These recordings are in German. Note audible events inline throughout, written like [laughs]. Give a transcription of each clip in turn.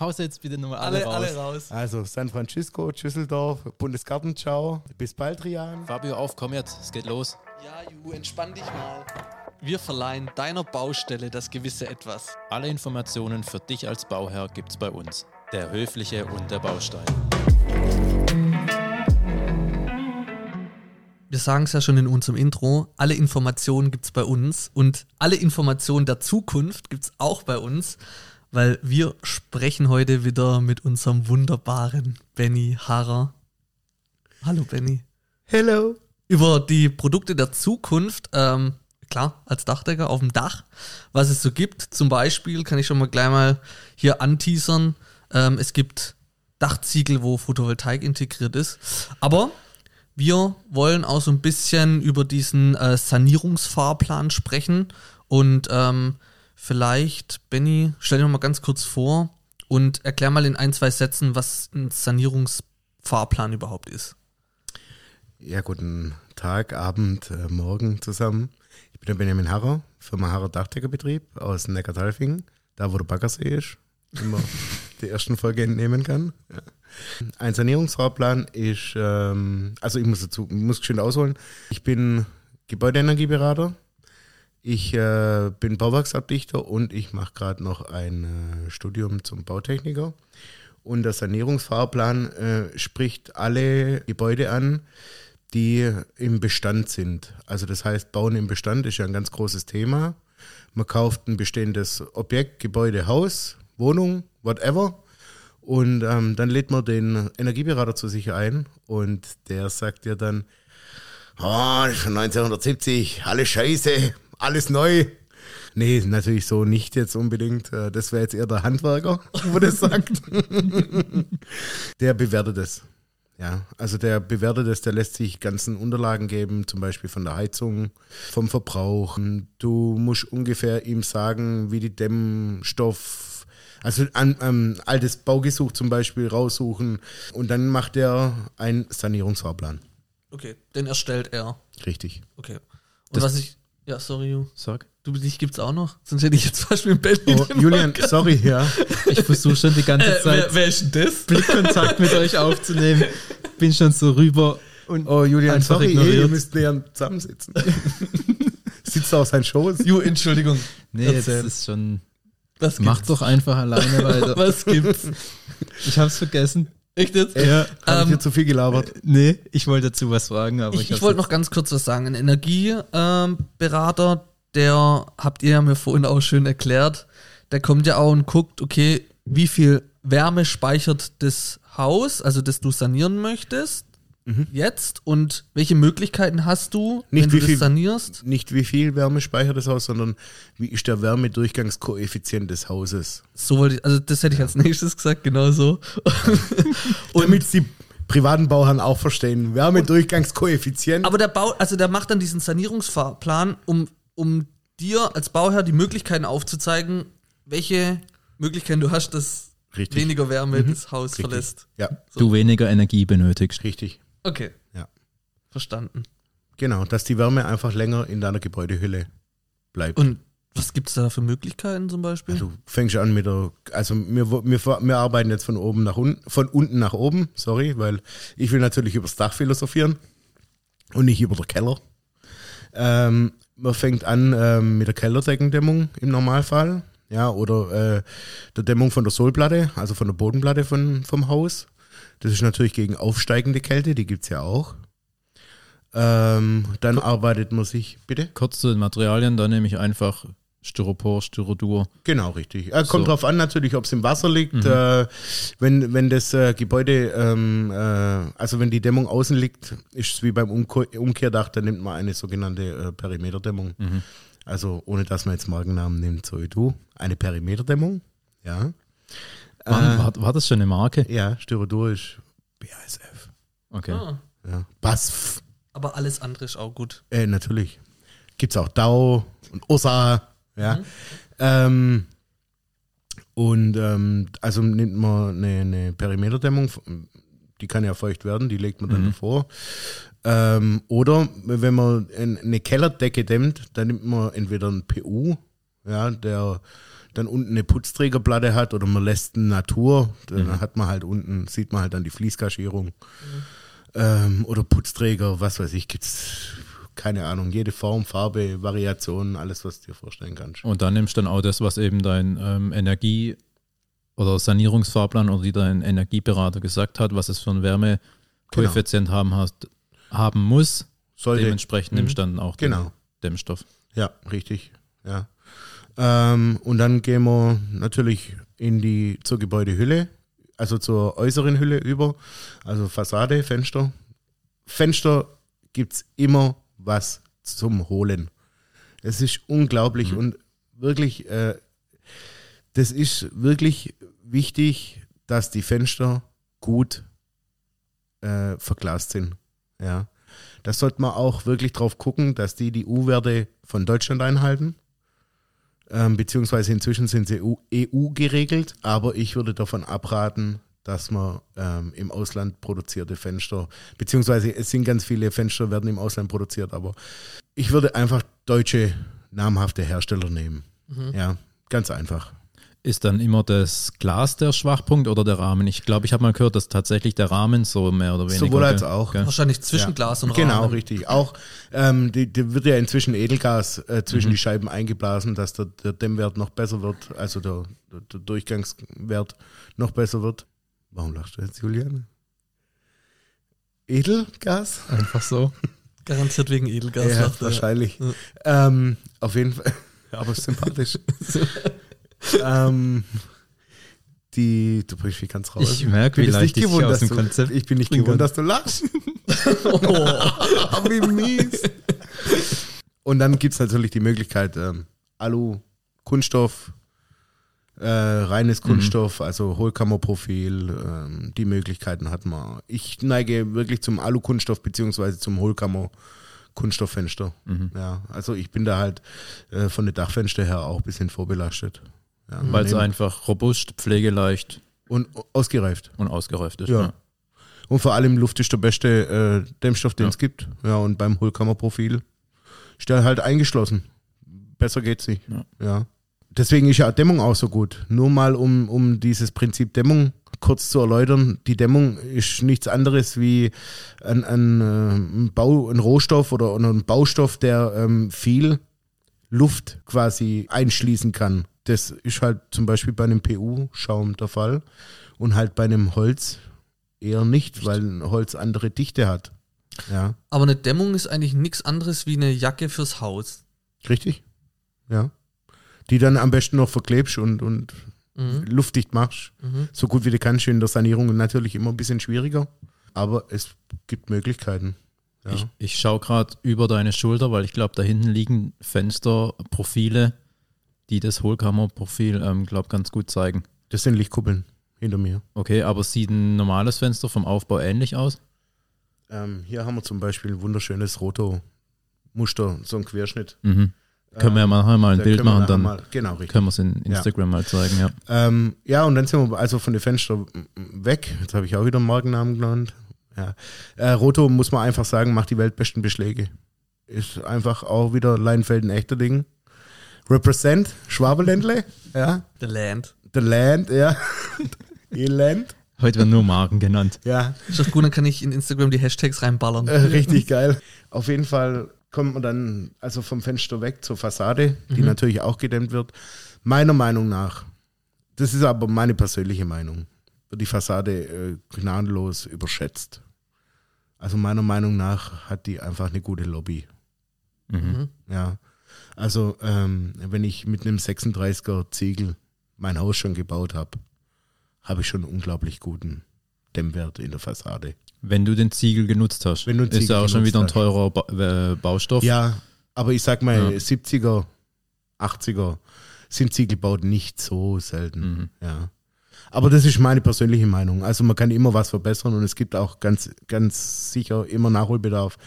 Haus jetzt bitte nochmal alle, alle, raus. alle raus. Also San Francisco, Düsseldorf, Bundesgartenschau, bis bald, Rian. Fabio, auf, komm jetzt, es geht los. Ja, Ju, entspann dich mal. Wir verleihen deiner Baustelle das gewisse Etwas. Alle Informationen für dich als Bauherr gibt's bei uns. Der Höfliche und der Baustein. Wir sagen es ja schon in unserem Intro, alle Informationen gibt es bei uns und alle Informationen der Zukunft gibt es auch bei uns, weil wir sprechen heute wieder mit unserem wunderbaren Benny Harrer. Hallo Benny. Hello. Über die Produkte der Zukunft, ähm, klar, als Dachdecker auf dem Dach, was es so gibt. Zum Beispiel kann ich schon mal gleich mal hier anteasern. Ähm, es gibt Dachziegel, wo Photovoltaik integriert ist. Aber wir wollen auch so ein bisschen über diesen äh, Sanierungsfahrplan sprechen. Und ähm, vielleicht, Benny, stell dir noch mal ganz kurz vor und erklär mal in ein, zwei Sätzen, was ein Sanierungsfahrplan überhaupt ist. Ja, guten Tag, Abend, äh, Morgen zusammen. Ich bin der Benjamin Harrer, Firma Harrer Dachdeckerbetrieb aus Neckartalfingen, da wo der Baggersee ist, wie man [laughs] die ersten Folge entnehmen kann. Ja. Ein Sanierungsfahrplan ist, ähm, also ich muss dazu, muss schön ausholen. Ich bin Gebäudeenergieberater, ich äh, bin Bauwerksabdichter und ich mache gerade noch ein äh, Studium zum Bautechniker. Und der Sanierungsfahrplan äh, spricht alle Gebäude an, die im Bestand sind. Also das heißt, Bauen im Bestand ist ja ein ganz großes Thema. Man kauft ein bestehendes Objekt, Gebäude, Haus, Wohnung, whatever. Und ähm, dann lädt man den Energieberater zu sich ein und der sagt dir dann, oh, von 1970, alles scheiße, alles neu. Nee, natürlich so nicht jetzt unbedingt. Äh, Das wäre jetzt eher der Handwerker, [laughs] wo das sagt. [laughs] der bewertet es. Ja, also der bewertet es, der lässt sich ganzen Unterlagen geben, zum Beispiel von der Heizung, vom Verbrauch. Du musst ungefähr ihm sagen, wie die Dämmstoff, also ein ähm, altes Baugesuch zum Beispiel raussuchen und dann macht er einen Sanierungsfahrplan. Okay, den erstellt er. Richtig. Okay. Und Das- was ich. Ja, sorry, Ju. Sag. Du, dich gibt's auch noch? Sonst hätte ich jetzt zum Beispiel Benny. Oh, Julian, Podcast- sorry, ja. Ich versuche schon die ganze Äh, Zeit wer, wer ist denn das? Blickkontakt mit euch aufzunehmen. Bin schon so rüber und Oh, Julian, sorry, ignoriert. ihr müsst näher zusammensitzen. [laughs] Sitzt auf seinen Schoß. Ju, Entschuldigung. nee, jetzt Erzähl. ist schon. Was Mach gibt's? doch einfach alleine weiter. [laughs] Was gibt's? Ich hab's vergessen. Echt jetzt? Ja, Habe ich Ähm, dir zu viel gelabert? nee, ich wollte dazu was fragen, aber ich, Ich, ich wollte noch ganz kurz was sagen. Ein Energieberater, der habt ihr ja mir vorhin auch schön erklärt, der kommt ja auch und guckt, okay, wie viel Wärme speichert das Haus, also das du sanieren möchtest, jetzt und welche Möglichkeiten hast du, Nicht wenn wie du viel- das sanierst? Nicht wie viel Wärme speichert das Haus, sondern wie ist der Wärmedurchgangskoeffizient des Hauses. So wollte ich, also das hätte ich als nächstes gesagt, genau so. [laughs] Damit die privaten Bauherren auch verstehen. Wärmedurchgangskoeffizient. Aber der Bau, also der macht dann diesen Sanierungsfahrplan, um, um dir als Bauherr die Möglichkeiten aufzuzeigen, welche Möglichkeiten du hast, dass Richtig. weniger Wärme das Haus Richtig. verlässt. Ja, du weniger Energie benötigst. richtig. Okay. Ja. Verstanden. Genau, dass die Wärme einfach länger in deiner Gebäudehülle bleibt. Und was gibt es da für Möglichkeiten zum Beispiel? Du fängst an mit der, also wir, wir, wir arbeiten jetzt von oben nach unten, von unten nach oben, sorry, weil ich will natürlich übers Dach philosophieren und nicht über den Keller. Ähm, man fängt an ähm, mit der Kellerdeckendämmung im Normalfall, ja, oder äh, der Dämmung von der Sohlplatte, also von der Bodenplatte von, vom Haus. Das ist natürlich gegen aufsteigende Kälte, die gibt es ja auch. Ähm, dann arbeitet man sich, bitte? Kurz zu den Materialien, da nehme ich einfach Styropor, Styrodur. Genau, richtig. Äh, kommt So. drauf an natürlich, ob es im Wasser liegt. Äh, wenn, wenn das äh, Gebäude, ähm, äh, also wenn die Dämmung außen liegt, ist es wie beim Umko- Umkehrdach, dann nimmt man eine sogenannte äh, Perimeterdämmung. Also ohne dass man jetzt Markennamen nimmt, so wie du. Eine Perimeterdämmung, ja. War, war, war das schon eine Marke? Ja, Styrodur ist BASF. Okay. Ah, Ja. BASF, aber alles andere ist auch gut. äh, natürlich. Gibt es auch Dau und Ursa, ja. Ähm, und ähm, also nimmt man eine, eine Perimeterdämmung, die kann ja feucht werden, die legt man dann Mhm. davor. Ähm, oder wenn man ein- eine Kellerdecke dämmt, dann nimmt man entweder ein PU, ja, der, dann unten eine Putzträgerplatte hat oder man lässt eine Natur, dann Mhm. hat man halt unten, sieht man halt dann die Fließkaschierung. Ähm, oder Putzträger, was weiß ich, gibt's keine Ahnung, jede Form, Farbe, Variation, alles, was du dir vorstellen kannst. Und dann nimmst du dann auch das, was eben dein ähm, Energie- oder Sanierungsfahrplan oder die dein Energieberater gesagt hat, was es für einen Wärmekoeffizient haben, hast, haben muss. Sollte, Dementsprechend Mhm. nimmst du dann auch den Genau. Dämmstoff. Ja, richtig. Ja. Ähm, und dann gehen wir natürlich in die zur Gebäudehülle, also zur äußeren Hülle über, also Fassade, Fenster. Fenster gibt es immer was zum Holen. Es ist unglaublich Mhm. und wirklich, äh, das ist wirklich wichtig, dass die Fenster gut äh, verglast sind. Ja. Da sollte man auch wirklich drauf gucken, dass die die U-Werte von Deutschland einhalten. Ähm, beziehungsweise inzwischen sind sie EU, EU geregelt, aber ich würde davon abraten, dass man ähm, im Ausland produzierte Fenster, beziehungsweise es sind ganz viele Fenster, werden im Ausland produziert, aber ich würde einfach deutsche namhafte Hersteller nehmen. Mhm. Ja, ganz einfach. Ist dann immer das Glas der Schwachpunkt oder der Rahmen? Ich glaube, ich habe mal gehört, dass tatsächlich der Rahmen so mehr oder weniger. Sowohl als auch. Gell? Wahrscheinlich zwischen Ja. Glas und Genau, Rahmen. richtig. Auch ähm, die, die wird ja inzwischen Edelgas äh, zwischen Mhm. die Scheiben eingeblasen, dass der, der Dämmwert noch besser wird, also der, der, der Durchgangswert noch besser wird. Warum lachst du jetzt, Julian? Edelgas? Einfach so. [laughs] Garantiert wegen Edelgas. ja, wahrscheinlich. Ja. Ähm, auf jeden Fall. Ja, aber sympathisch. [laughs] ähm, die, du bringst mich ganz raus. Ich merke, bin wie leicht ich gewohnt, aus dem du, Konzept Ich bin nicht gewohnt, dass du lachst. [laughs] Oh. Wie mies. Und dann gibt es natürlich die Möglichkeit, ähm, Alu, Kunststoff, äh, reines Kunststoff, also Hohlkammerprofil, ähm, die Möglichkeiten hat man. Ich neige wirklich zum Alu-Kunststoff beziehungsweise zum Hohlkammer-Kunststofffenster. Mhm. Ja, also ich bin da halt äh, von den Dachfenster her auch ein bisschen vorbelastet. Ja, Weil es einfach robust, pflegeleicht und ausgereift. und ausgereift ist. Ja. Ja. Und vor allem Luft ist der beste äh, Dämmstoff, den Ja. es gibt. Ja, und beim Hohlkammerprofil ist der halt eingeschlossen. Besser geht's nicht. Ja. Deswegen ist ja Dämmung auch so gut. Nur mal, um, um dieses Prinzip Dämmung kurz zu erläutern. Die Dämmung ist nichts anderes wie ein, ein, äh, ein, Bau, ein Rohstoff oder, oder ein Baustoff, der ähm, viel Luft quasi einschließen kann. Das ist halt zum Beispiel bei einem PU-Schaum der Fall und halt bei einem Holz eher nicht, weil ein Holz andere Dichte hat. Ja, Aber eine Dämmung ist eigentlich nichts anderes wie eine Jacke fürs Haus. richtig? Ja. Die dann am besten noch verklebst und, und Mhm. luftdicht machst. Mhm. So gut wie du kannst in der Sanierung natürlich immer ein bisschen schwieriger, aber es gibt Möglichkeiten. Ja. Ich, ich schaue gerade über deine Schulter, weil ich glaube, da hinten liegen Fensterprofile, die das Hohlkammerprofil, ähm, glaube ganz gut zeigen. Das sind Lichtkuppeln hinter mir. Okay, aber sieht ein normales Fenster vom Aufbau ähnlich aus? Ähm, hier haben wir zum Beispiel ein wunderschönes Roto-Muster, so ein Querschnitt. Mhm. Können wir ja nachher mal ein Bild machen, dann Mal, genau, richtig. können wir es in Instagram mal zeigen, ja. Ähm, ja, und dann sind wir also von den Fenstern weg. Jetzt habe ich auch wieder einen Markennamen genannt. Ja. Äh, Roto, muss man einfach sagen, macht die weltbesten Beschläge. Ist einfach auch wieder Leinfeld ein echter Ding. Represent, Schwabeländle, ja. The Land. The Land, ja. [laughs] Eland, Heute werden nur Marken genannt. ja. Ist doch gut, dann kann ich in Instagram die Hashtags reinballern. Äh, richtig geil. Auf jeden Fall kommt man dann also vom Fenster weg zur Fassade, die Mhm. natürlich auch gedämmt wird. Meiner Meinung nach, das ist aber meine persönliche Meinung, wird die Fassade äh, gnadenlos überschätzt. Also meiner Meinung nach hat die einfach eine gute Lobby. Mhm. Mhm. Ja. Also ähm, wenn ich mit einem 36er Ziegel mein Haus schon gebaut habe, habe ich schon einen unglaublich guten Dämmwert in der Fassade. Wenn du den Ziegel genutzt hast, Wenn du einen ist Ziegel ja auch schon wieder ein teurer ba äh, Baustoff. Ja, aber ich sag mal, Ja. 70er, 80er sind Ziegelbauten nicht so selten. Mhm. Ja. Aber das ist meine persönliche Meinung. Also man kann immer was verbessern und es gibt auch ganz, ganz sicher immer Nachholbedarf.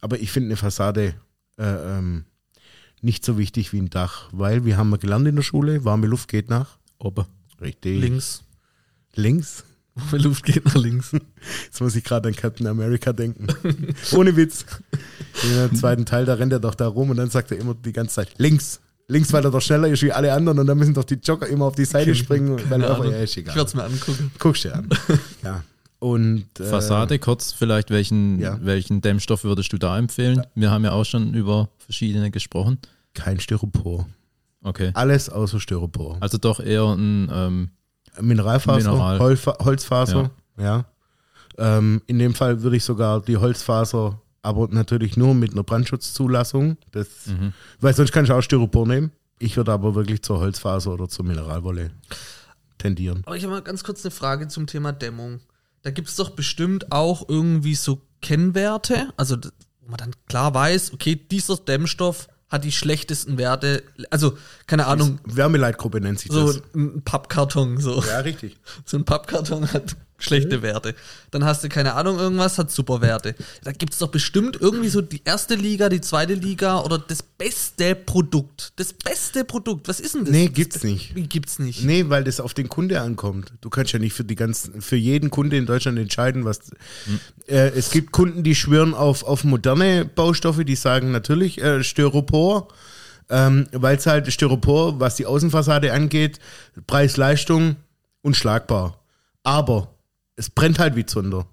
Aber ich finde eine Fassade äh, ähm, nicht so wichtig wie ein Dach, weil wir haben mal gelernt in der Schule, warme Luft geht nach. Ober. Richtig. Links. Links. Die Luft geht nach links. [laughs] Jetzt muss ich gerade an Captain America denken. [laughs] Ohne Witz. In dem zweiten Teil, da rennt er doch da rum und dann sagt er immer die ganze Zeit links. Links, weil er doch schneller ist wie alle anderen und dann müssen doch die Jogger immer auf die Seite springen. Weil er, ja, ist Ich egal. werde es mir angucken. Guckst dir an. [laughs] ja. Und, äh, Fassade kurz vielleicht, welchen, ja. welchen Dämmstoff würdest du da empfehlen? Wir haben ja auch schon über verschiedene gesprochen. Kein Styropor. Okay. Alles außer Styropor. Also doch eher ein, ähm, Mineralfaser, Mineral. Holzfaser, ja. Ähm, in dem Fall würde ich sogar die Holzfaser, aber natürlich nur mit einer Brandschutzzulassung. Das, mhm. Weil sonst kannst du auch Styropor nehmen. Ich würde aber wirklich zur Holzfaser oder zur Mineralwolle tendieren. Aber ich habe mal ganz kurz eine Frage zum Thema Dämmung. Da gibt es doch bestimmt auch irgendwie so Kennwerte, also wo man dann klar weiß, okay, dieser Dämmstoff hat die schlechtesten Werte, also keine Ahnung, Wärmeleitgruppe nennt sich so das. ein Pappkarton, so. Ja, richtig. [laughs] So ein Pappkarton hat schlechte Werte. Dann hast du keine Ahnung, irgendwas hat super Werte. Da gibt es doch bestimmt irgendwie so die erste Liga, die zweite Liga oder das beste Produkt. Das beste Produkt. Was ist denn das? Nee, gibt's nicht. Wie gibt's nicht? Nee, weil das auf den Kunde ankommt. Du kannst ja nicht für die ganzen, für jeden Kunde in Deutschland entscheiden, was. Äh, es gibt Kunden, die schwören auf, auf moderne Baustoffe, die sagen natürlich äh, Styropor, ähm, weil es halt Styropor, was die Außenfassade angeht, Preis-Leistung unschlagbar. Aber es brennt halt wie Zunder.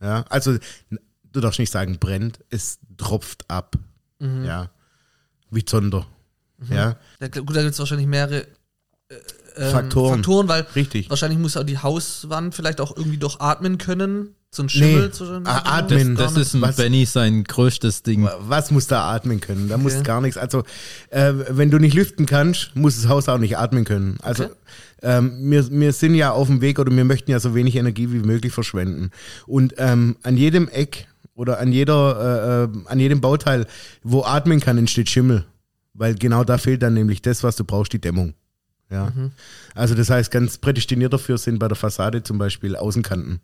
Ja, also du darfst nicht sagen brennt, es tropft ab. Ja, wie Zunder. Ja, Da, gut, da gibt es wahrscheinlich mehrere äh, ähm, Faktoren. Faktoren, weil richtig. wahrscheinlich muss auch die Hauswand vielleicht auch irgendwie doch atmen können. So ein Schimmel Nee, zwischen. ah, atmen, das ist ein Was- Benny sein größtes Ding. Was muss da atmen können? Da muss Okay. gar nichts. Also, äh, wenn du nicht lüften kannst, muss das Haus auch nicht atmen können. Also, Okay. Ähm, wir, wir sind ja auf dem Weg oder wir möchten ja so wenig Energie wie möglich verschwenden. Und ähm, an jedem Eck oder an jeder, äh, äh, an jedem Bauteil, wo atmen kann, entsteht Schimmel. Weil genau da fehlt dann nämlich das, was du brauchst, die Dämmung. Ja. Also das heißt, ganz prädestiniert dafür sind bei der Fassade zum Beispiel Außenkanten,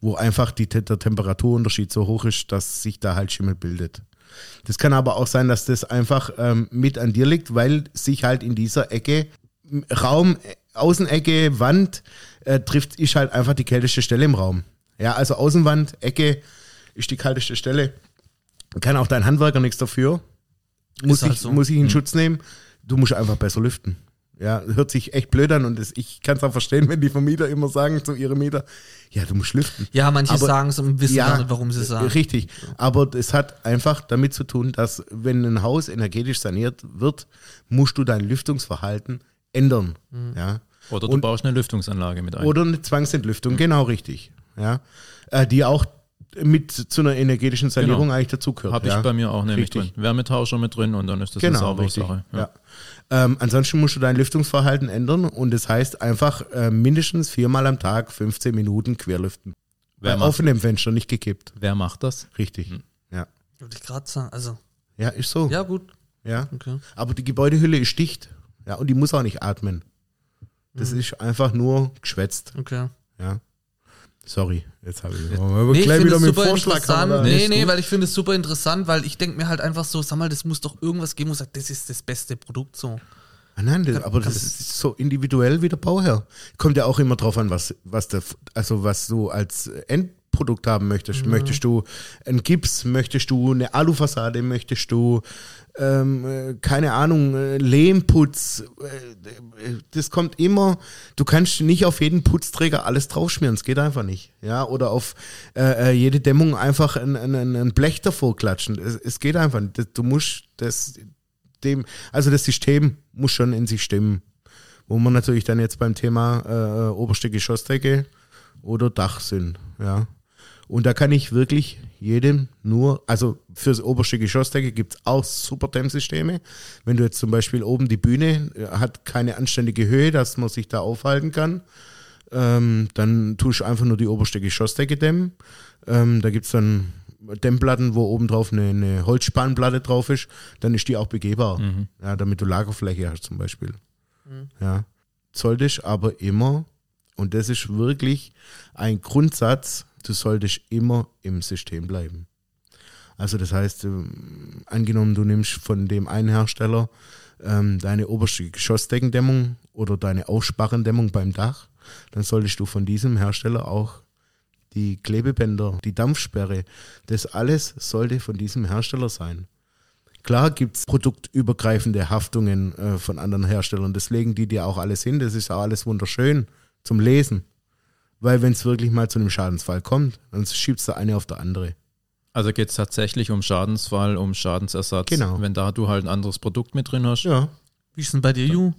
wo einfach die, der Temperaturunterschied so hoch ist, dass sich da halt Schimmel bildet. Das kann aber auch sein, dass das einfach ähm, mit an dir liegt, weil sich halt in dieser Ecke, Raum, äh, Außenecke, Wand, äh, trifft, ist halt einfach die kälteste Stelle im Raum. Ja, also Außenwand, Ecke ist die kalteste Stelle. Kann auch dein Handwerker nichts dafür. Muss, halt ich, so. muss ich in Schutz nehmen. Du musst einfach besser lüften. Ja, hört sich echt blöd an und das, ich kann es auch verstehen, wenn die Vermieter immer sagen zu ihrem Mieter, ja, du musst lüften. Ja, manche sagen es und wissen gar nicht, warum sie es sagen. Richtig. Aber es hat einfach damit zu tun, dass wenn ein Haus energetisch saniert wird, musst du dein Lüftungsverhalten ändern. Mhm. Ja. Oder du Und- baust eine Lüftungsanlage mit ein. Oder eine Zwangsentlüftung, genau richtig. Ja. Äh, die auch mit zu einer energetischen Sanierung Genau. eigentlich dazugehört. Habe ich ja. bei mir auch nämlich Richtig. drin. Wärmetauscher mit drin und dann ist das eine Genau, saubere richtig. Sache. Ja. Ähm, ansonsten musst du dein Lüftungsverhalten ändern und das heißt einfach äh, mindestens viermal am Tag 15 Minuten querlüften. Wer Bei macht- offenem Fenster, nicht gekippt. Wer macht das? Richtig. Hm. Ja. Würde ich gerade sagen. Also, Ja, ist so. ja, gut. ja. Okay. Aber die Gebäudehülle ist dicht. Ja, und die muss auch nicht atmen. Das Mhm. ist einfach nur geschwätzt. Okay. Ja. Sorry, jetzt habe ich Nee, ich gleich finde wieder mit super Vorschlag. interessant. aber- Nee, Nee, gut. weil ich finde es super interessant, weil ich denke mir halt einfach so, sag mal, das muss doch irgendwas geben, wo sagt, das ist das beste Produkt so. Ah, nein, das, aber das ist so individuell wie der Bauherr. Kommt ja auch immer drauf an, was, was der, also was du als Endprodukt haben möchtest. Möchtest du einen Gips, möchtest du eine Alufassade, möchtest du ähm, äh, keine Ahnung, äh, Lehmputz. Äh, das kommt immer, du kannst nicht auf jeden Putzträger alles draufschmieren, es geht einfach nicht. Ja, oder auf äh, jede Dämmung einfach ein, ein, ein Blech davor klatschen. Es, es geht einfach nicht. Du musst das dem, also das System muss schon in sich stimmen. Wo man natürlich dann jetzt beim Thema äh, oberste Geschossdecke oder Dach sind, ja. Und da kann ich wirklich jedem nur, also fürs oberste Geschossdecke gibt es auch super Dämmsysteme. Wenn du jetzt zum Beispiel oben die Bühne äh, hat keine anständige Höhe, dass man sich da aufhalten kann, ähm, dann tust du einfach nur die oberste Geschossdecke dämmen. Ähm, da gibt es dann Dämmplatten, wo oben drauf eine, eine Holzspannplatte drauf ist, dann ist die auch begehbar. Ja, damit du Lagerfläche hast zum Beispiel. Ja. Solltest aber immer, und das ist wirklich ein Grundsatz, du solltest immer im System bleiben. Also das heißt, ähm, angenommen, du nimmst von dem einen Hersteller ähm, deine oberste Geschossdeckendämmung oder deine Aussparrendämmung beim Dach, dann solltest du von diesem Hersteller auch die Klebebänder, die Dampfsperre, das alles sollte von diesem Hersteller sein. Klar gibt es produktübergreifende Haftungen äh, von anderen Herstellern. Das legen die dir auch alles hin. Das ist auch alles wunderschön zum Lesen. Weil wenn es wirklich mal zu einem Schadensfall kommt, dann schiebst du eine auf der andere. Also geht es tatsächlich um Schadensfall, um Schadensersatz. Genau. Wenn da du halt ein anderes Produkt mit drin hast. Ja. Wie ist denn bei dir, Ju?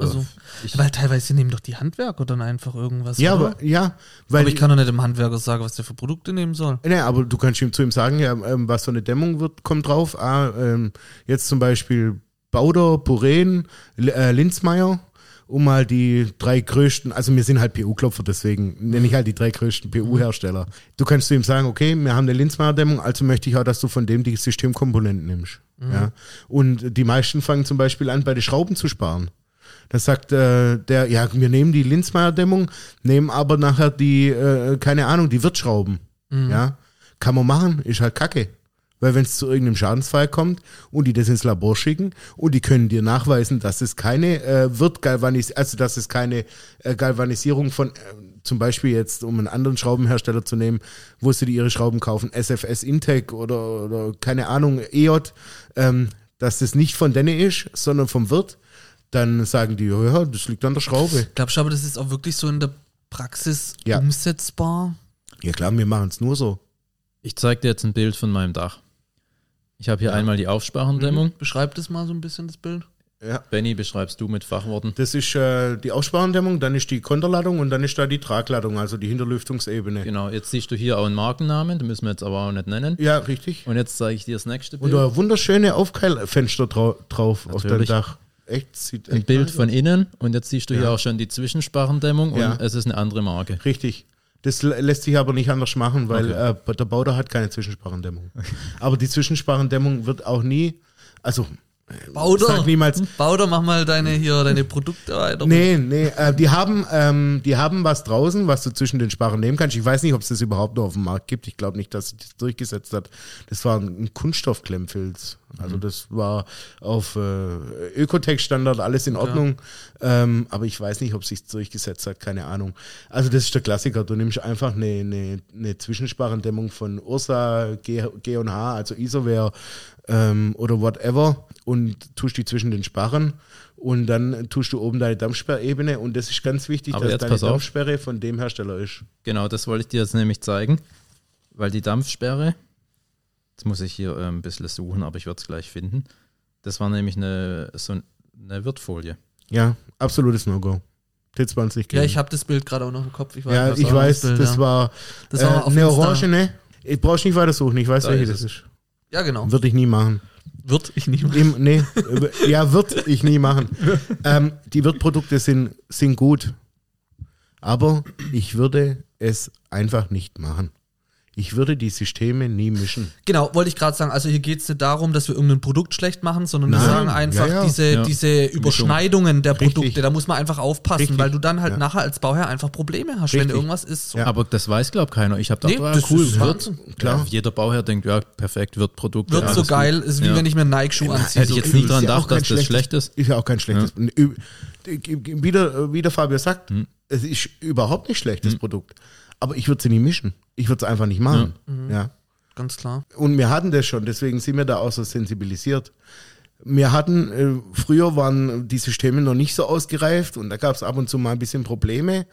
Also, ich- weil teilweise nehmen doch die Handwerker dann einfach irgendwas. Ja, oder? aber, ja, weil aber ich kann doch nicht dem Handwerker sagen, was der für Produkte nehmen soll. Ne, aber du kannst ihm zu ihm sagen, ja, ähm, was für eine Dämmung wird, kommt drauf. Ah, ähm, jetzt zum Beispiel Bauder, Puren, L- äh, Linzmeier, um mal die drei größten, also wir sind halt PU-Klopfer, deswegen nenne ich halt die drei größten PU-Hersteller. Du kannst zu ihm sagen, okay, wir haben eine Linzmeier-Dämmung, also möchte ich auch, dass du von dem die Systemkomponenten nimmst. Ja? Und die meisten fangen zum Beispiel an, bei den Schrauben zu sparen. Da sagt äh, der, ja, wir nehmen die Linzmeier-Dämmung, nehmen aber nachher die, äh, keine Ahnung, die Wirtschrauben. Ja, kann man machen, ist halt kacke. Weil wenn es zu irgendeinem Schadensfall kommt und die das ins Labor schicken und die können dir nachweisen, dass es keine äh, Wirtgalvanis also dass es keine äh, Galvanisierung von, äh, zum Beispiel jetzt, um einen anderen Schraubenhersteller zu nehmen, wo sie die ihre Schrauben kaufen, SFS Intec oder, oder keine Ahnung, EJ, ähm, dass das nicht von denen ist, sondern vom Wirt, dann sagen die, ja, ja, das liegt an der Schraube. Glaubst du aber, das ist auch wirklich so in der Praxis Ja. umsetzbar? Ja klar, wir machen es nur so. Ich zeige dir jetzt ein Bild von meinem Dach. Ich habe hier einmal die Aufsparendämmung. Beschreib das mal so ein bisschen, das Bild. Ja. Benny, beschreibst du mit Fachworten? Das ist äh, die Aussparendämmung, dann ist die Konterladung und dann ist da die Tragladung, also die Hinterlüftungsebene. Genau, jetzt siehst du hier auch einen Markennamen, den müssen wir jetzt aber auch nicht nennen. Ja, richtig. Und jetzt zeige ich dir das nächste Und Bild. da wunderschöne Aufkeilfenster drau drauf auf deinem Natürlich. Dach. Echt, sieht Ein echt Bild von aus. innen und jetzt siehst du hier Ja. auch schon die Zwischensparendämmung Ja. und es ist eine andere Marke. Richtig. Das lä- lässt sich aber nicht anders machen, weil Okay. äh, der Bauder hat keine Zwischensparendämmung. [laughs] aber die Zwischensparendämmung wird auch nie, also Bauder, sag niemals, Bauder, mach mal deine hier deine Produkte weiter. Nee, nee, äh, die haben, ähm, die haben was draußen, was du zwischen den Sparren nehmen kannst. Ich weiß nicht, ob es das überhaupt noch auf dem Markt gibt. Ich glaube nicht, dass sich das durchgesetzt hat. Das war ein Kunststoffklemmfilz. Also das war auf äh, Ökotech-Standard alles in Ordnung. Ähm, aber ich weiß nicht, ob es sich durchgesetzt hat. Keine Ahnung. Also das ist der Klassiker. Du nimmst einfach eine, eine, eine Zwischensparendämmung von Ursa, G, G&H, also Isoware ähm, oder whatever und tust die zwischen den Sparren und dann tust du oben deine Dampfsperrebene und das ist ganz wichtig, Aber dass deine. Dampfsperre von dem Hersteller ist. Genau, das wollte ich dir jetzt nämlich zeigen, weil die Dampfsperre, jetzt muss ich hier äh, ein bisschen suchen, aber ich werde es gleich finden. Das war nämlich eine, so eine Wirtfolie. Ja, absolutes No-Go. T20 Ja, ich habe das Bild gerade auch noch im Kopf. Ich weiß, Ja, ich weiß, Bild, das ja. war, Das äh, war auf eine Insta. Orange, ne? Ich brauch's nicht weiter suchen, ich weiß, Da welche ist das es. ist. Ja, genau. Würde ich nie machen. Wird ich nicht. Im, nee, äh, ja, wird ich nie machen. Ähm, die Wirtprodukte sind, sind gut, aber ich würde es einfach nicht machen. Ich würde die Systeme nie mischen. Genau, wollte ich gerade sagen. Also hier geht es nicht darum, dass wir irgendein Produkt schlecht machen, sondern wir Nein, sagen einfach ja, ja. diese, Ja. diese Überschneidungen der Richtig. Produkte. Da muss man einfach aufpassen, Richtig. weil du dann halt Ja. nachher als Bauherr einfach Probleme hast, wenn Richtig. irgendwas ist. So. Ja. Aber das weiß, glaube ich, keiner. Ich habe Nee, gedacht, ah, das cool, ist wird. Klar. Ja, jeder Bauherr denkt, ja, perfekt, wird Produkt. Wird ja, so geil, gut. ist wie Ja. wenn ich mir einen Nike-Schuh anziehe. Hätte ich jetzt nie gefühlt. dran ja auch gedacht, kein dass das schlecht ist. Ist ja auch kein schlechtes. Ü- Wie der, Fabio sagt, Hm. es ist überhaupt nicht schlecht, das Produkt. Aber ich würde sie nie mischen. Ich würde es einfach nicht machen. Ja. Ganz klar. Und wir hatten das schon, deswegen sind wir da auch so sensibilisiert. Wir hatten, äh, früher waren die Systeme noch nicht so ausgereift und da gab es ab und zu mal ein bisschen Probleme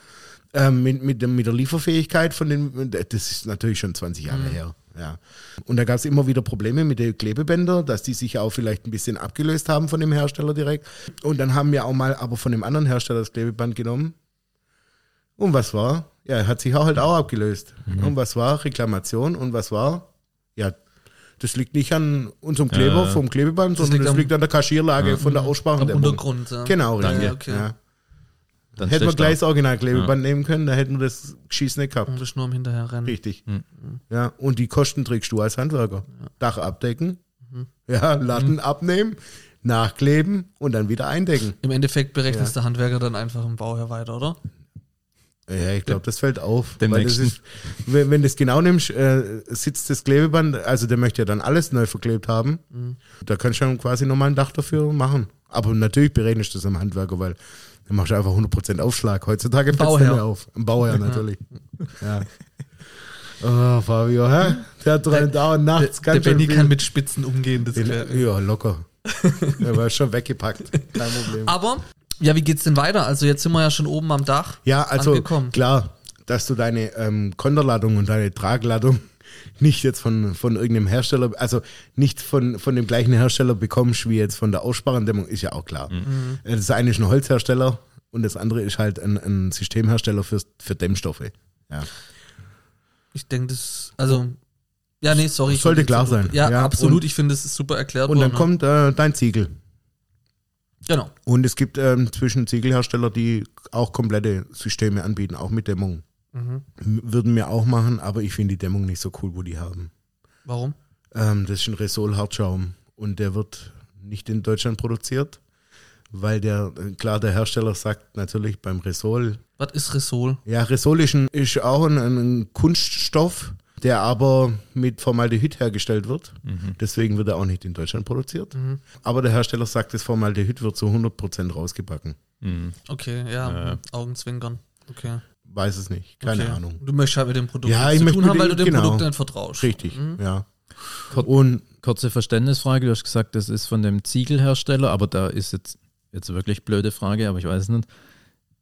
ähm, mit, mit, dem, mit der Lieferfähigkeit von den, das ist natürlich schon 20 Jahre her. Ja. Und da gab es immer wieder Probleme mit den Klebebändern, dass die sich auch vielleicht ein bisschen abgelöst haben von dem Hersteller direkt. Und dann haben wir auch mal aber von dem anderen Hersteller das Klebeband genommen. Und was war? Ja, er hat sich auch halt auch abgelöst. Und was war? Reklamation. Und was war? Ja, das liegt nicht an unserem Kleber Ja. vom Klebeband, sondern liegt das am- liegt an der Kaschierlage von der Am Aussparendämmung. Untergrund. Ja. Genau, Danke. Okay. Ja. Dann Hätten wir gleich das Originalklebeband nehmen können, da hätten wir das Geschiss nicht gehabt. Und das nur am Hinterherrennen. Richtig. Hm. Ja, und die Kosten trägst du als Handwerker. Dach abdecken, Mhm. ja, Latten abnehmen, nachkleben und dann wieder eindecken. Im Endeffekt berechnet der Handwerker dann einfach im Bauherr weiter, oder? Ja, ich glaube, das fällt auf. Dem weil das ist, wenn, wenn du das genau nimmst, äh, sitzt das Klebeband, also der möchte ja dann alles neu verklebt haben. Mhm. Da kannst du dann quasi nochmal ein Dach dafür machen. Aber natürlich berechnest du das am Handwerker, weil dann machst du einfach 100% Aufschlag. Heutzutage fällt es auf. Ein Bauherr [laughs] natürlich. Ja. Oh, Fabio, hä? Der träumt auch nachts Der, der ganz Benny viel. kann mit Spitzen umgehen. Das Den- ja, locker. [laughs] Er war schon weggepackt. Kein Problem. aber, ja, wie geht's denn weiter? Also jetzt sind wir ja schon oben am Dach Ja, also angekommen. klar, dass du deine ähm, Konterladung und deine Tragladung [laughs] nicht jetzt von, von irgendeinem Hersteller, also nicht von, von dem gleichen Hersteller bekommst wie jetzt von der Aussparendämmung, ist ja auch klar. Mhm. Das eine ist ein Holzhersteller und das andere ist halt ein, ein Systemhersteller für, für Dämmstoffe. Ja. Ich denke, das, also, ja, nee, sorry. Sollte klar sein. Ja, Ja, absolut. ich finde, das ist super erklärt Und dann worden. kommt äh, dein Ziegel. Genau. Und es gibt ähm, zwischen Ziegelhersteller, die auch komplette Systeme anbieten, auch mit Dämmung. Mhm. Würden wir auch machen, aber ich finde die Dämmung nicht so cool, wo die haben. Warum? Ähm, das ist ein Resol Hartschaum und der wird nicht in Deutschland produziert, weil der, äh, klar, der Hersteller sagt natürlich beim Resol, Was ist Resol? ja, Resol ist, ein, ist auch ein, ein Kunststoff, der aber mit Formaldehyd hergestellt wird. Deswegen wird er auch nicht in Deutschland produziert. Aber der Hersteller sagt, das Formaldehyd wird zu 100% rausgebacken. Mhm. Okay, ja, Äh. Augenzwinkern. Okay. Weiß es nicht, keine okay. Ahnung. Du möchtest halt mit dem Produkt Ja, nichts ich zu tun haben, weil du dem- genau. Produkt nicht vertraust. Richtig, Mhm. ja. Und Kurze Verständnisfrage, du hast gesagt, das ist von dem Ziegelhersteller, aber da ist jetzt, jetzt wirklich blöde Frage, aber ich weiß nicht.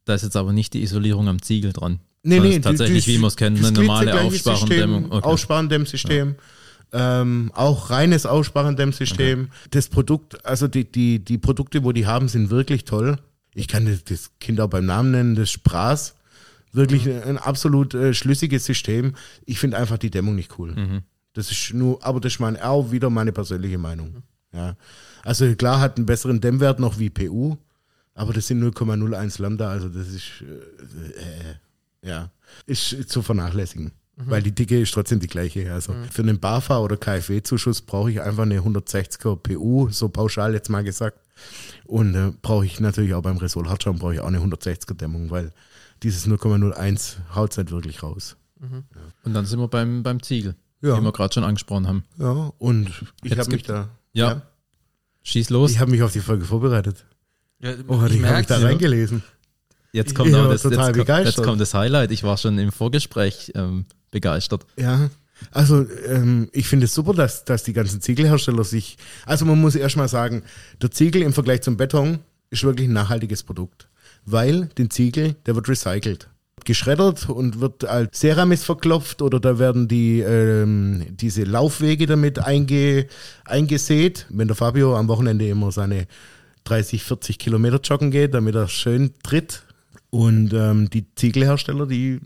Da ist jetzt aber nicht die Isolierung am Ziegel dran. Nee, nee, tatsächlich, das- wie man es kennt, eine normale Aufsparendämmung. System, Okay. Aussparendämmsystem. Ähm, auch reines Aussparendämmsystem. Das Produkt, also die, die, die Produkte, wo die haben, sind wirklich toll. Ich kann das, das Kind auch beim Namen nennen, das Spraß. Wirklich ein absolut äh, schlüssiges System. Ich finde einfach die Dämmung nicht cool. Mhm. Das ist nur, aber das ist mein, auch wieder meine persönliche Meinung. Ja. Also klar hat einen besseren Dämmwert noch wie PU, aber das sind 0,01 Lambda, also das ist äh, äh, ja, ist zu vernachlässigen. Weil die Dicke ist trotzdem die gleiche. Also für einen BAFA oder KfW-Zuschuss brauche ich einfach eine 160er PU, so pauschal jetzt mal gesagt. Und äh, brauche ich natürlich auch beim Resol Hartschaum brauche ich auch eine 160er Dämmung, weil dieses 0,01 haut es halt wirklich raus. Und dann sind wir beim, beim Ziegel, Ja. wie wir gerade schon angesprochen haben. Ja, und ich habe mich da. Ja. Schieß los. Ich habe mich auf die Folge vorbereitet. Ja, Oh, die habe ich da ja. reingelesen. Jetzt kommt war das, jetzt, total jetzt begeistert. kommt das Highlight. Ich war schon im Vorgespräch ähm, begeistert. Ja. Also ähm, ich finde es super, dass, dass die ganzen Ziegelhersteller sich. Also man muss erstmal sagen, der Ziegel im Vergleich zum Beton ist wirklich ein nachhaltiges Produkt. Weil den Ziegel, der wird recycelt. Geschreddert und wird als Ceramis verklopft oder da werden die ähm, diese Laufwege damit einge, eingesät. Wenn der Fabio am Wochenende immer seine 30, 40 Kilometer joggen geht, damit er schön tritt. Und ähm, die Ziegelhersteller, die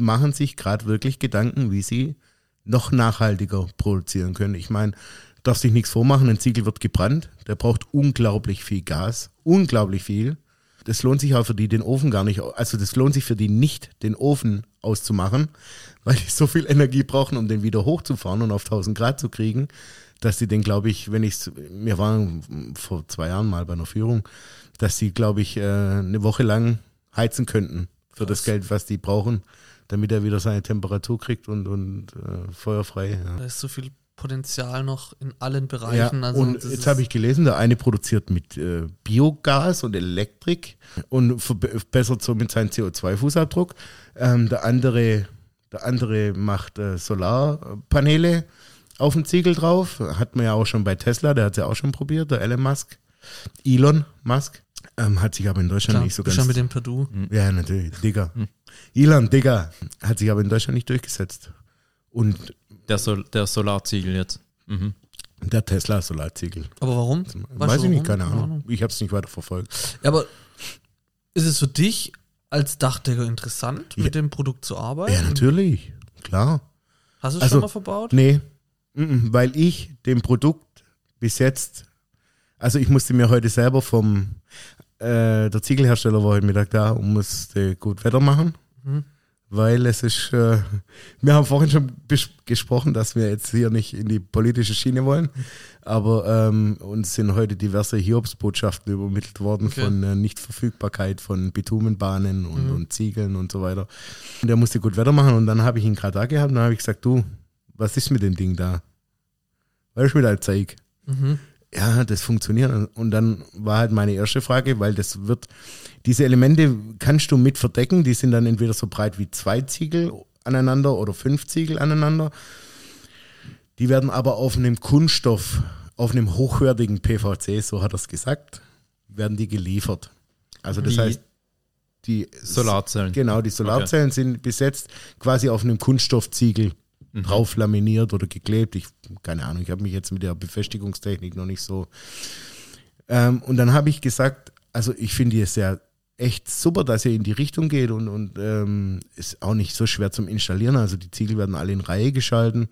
machen sich gerade wirklich Gedanken, wie sie noch nachhaltiger produzieren können. Ich meine, darf sich nichts vormachen, ein Ziegel wird gebrannt, der braucht unglaublich viel Gas, unglaublich viel. Das lohnt sich auch für die, den Ofen gar nicht, also das lohnt sich für die nicht, den Ofen auszumachen, weil die so viel Energie brauchen, um den wieder hochzufahren und auf 1000 Grad zu kriegen, dass sie den, glaube ich, wenn ich, wir waren vor zwei Jahren mal bei einer Führung, dass sie, glaube ich, äh, eine Woche lang heizen könnten für das Geld, was die brauchen, damit er wieder seine Temperatur kriegt und, und äh, feuerfrei. Ja. Da ist so viel Potenzial noch in allen Ja, Bereichen. also und das jetzt habe ich gelesen, der eine produziert mit äh, Biogas und Elektrik und verbessert somit seinen CO2-Fußabdruck. Ähm, der, andere, der andere macht äh, Solarpaneele auf dem Ziegel drauf. Hat man ja auch schon bei Tesla, der hat es ja auch schon probiert, der Elon Musk. Elon Musk. Ähm, hat sich aber in Deutschland Klar, nicht so ganz. schon mit dem Purdue. Ja, natürlich, Digga. Elon, Digga. Hat sich aber in Deutschland nicht durchgesetzt. Und Der, Sol der Solarziegel jetzt. Mhm. der Tesla Solarziegel. Aber warum? Weiß du ich nicht, keine Ahnung. Ich habe es nicht weiter verfolgt. Ja, aber ist es für dich als Dachdecker interessant, mit dem Produkt zu arbeiten? Ja, natürlich. Klar. Hast du es Also- schon mal verbaut? Nee, mhm, weil ich dem Produkt bis jetzt, also ich musste mir heute selber vom, äh, der Ziegelhersteller war heute Mittag da und musste gut Wetter machen, Mhm. weil es ist, äh, wir haben vorhin schon gesprochen, dass wir jetzt hier nicht in die politische Schiene wollen, aber ähm, uns sind heute diverse Hiobsbotschaften übermittelt worden Okay. von äh, Nichtverfügbarkeit von Bitumenbahnen und, Mhm. und Ziegeln und so weiter. Und der musste gut Wetter machen und dann habe ich ihn gerade da gehabt und dann habe ich gesagt, du, was ist mit dem Ding da? Was ist mit der Zeig? Mhm. Ja, das funktioniert. Und dann war halt meine erste Frage, weil das wird, diese Elemente kannst du mit verdecken, die sind dann entweder so breit wie zwei Ziegel, aneinander oder fünf Ziegel aneinander. Die werden aber auf einem Kunststoff, auf einem hochwertigen PVC, so hat er es gesagt, werden die geliefert. Also das Wie? heißt, die Solarzellen. Genau, die Solarzellen sind besetzt quasi auf einem Kunststoffziegel Mhm. drauf laminiert oder geklebt. Ich, keine Ahnung, ich habe mich jetzt mit der Befestigungstechnik noch nicht so. Ähm, und dann habe ich gesagt, also ich finde es ja echt super, dass ihr in die Richtung geht und, und ähm, ist auch nicht so schwer zum Installieren. Also die Ziegel werden alle in Reihe geschalten.